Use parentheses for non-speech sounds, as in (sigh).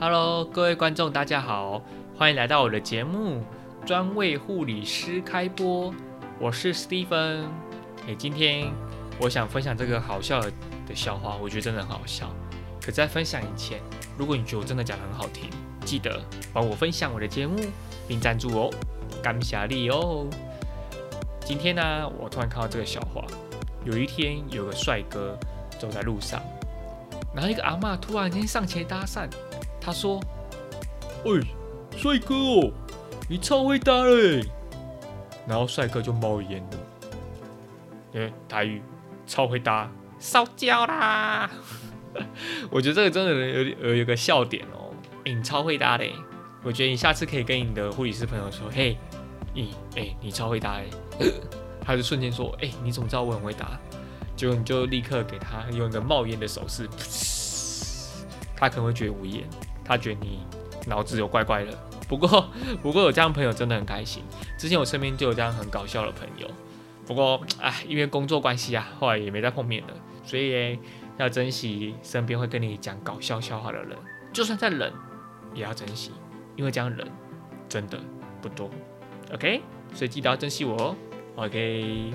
Hello，各位观众，大家好，欢迎来到我的节目，专为护理师开播。我是 Stephen。哎，今天我想分享这个好笑的笑话，我觉得真的很好笑。可在分享以前，如果你觉得我真的讲得很好听，记得帮我分享我的节目并赞助哦，感谢你哦。今天呢，我突然看到这个笑话。有一天，有个帅哥走在路上，然后一个阿妈突然间上前搭讪，他说：“喂，帅哥哦，你超会搭嘞！”然后帅哥就冒烟了，因为台语超会搭，烧焦啦！(laughs) 我觉得这个真的有有有个笑点哦，你超会搭嘞！我觉得你下次可以跟你的护理师朋友说：“嘿，你哎，你超会搭嘞！” (laughs) 他就瞬间说：“哎，你怎么知道我很会打？”结果你就立刻给他用一个冒烟的手势，他可能会觉得无言，他觉得你脑子有怪怪的。不过，(laughs) 不过有这样朋友真的很开心。之前我身边就有这样很搞笑的朋友。不过，哎，因为工作关系啊，后来也没再碰面了。所以要珍惜身边会跟你讲搞笑笑话的人，就算再冷，也要珍惜，因为这样人真的不多。OK，所以记得要珍惜我哦。OK。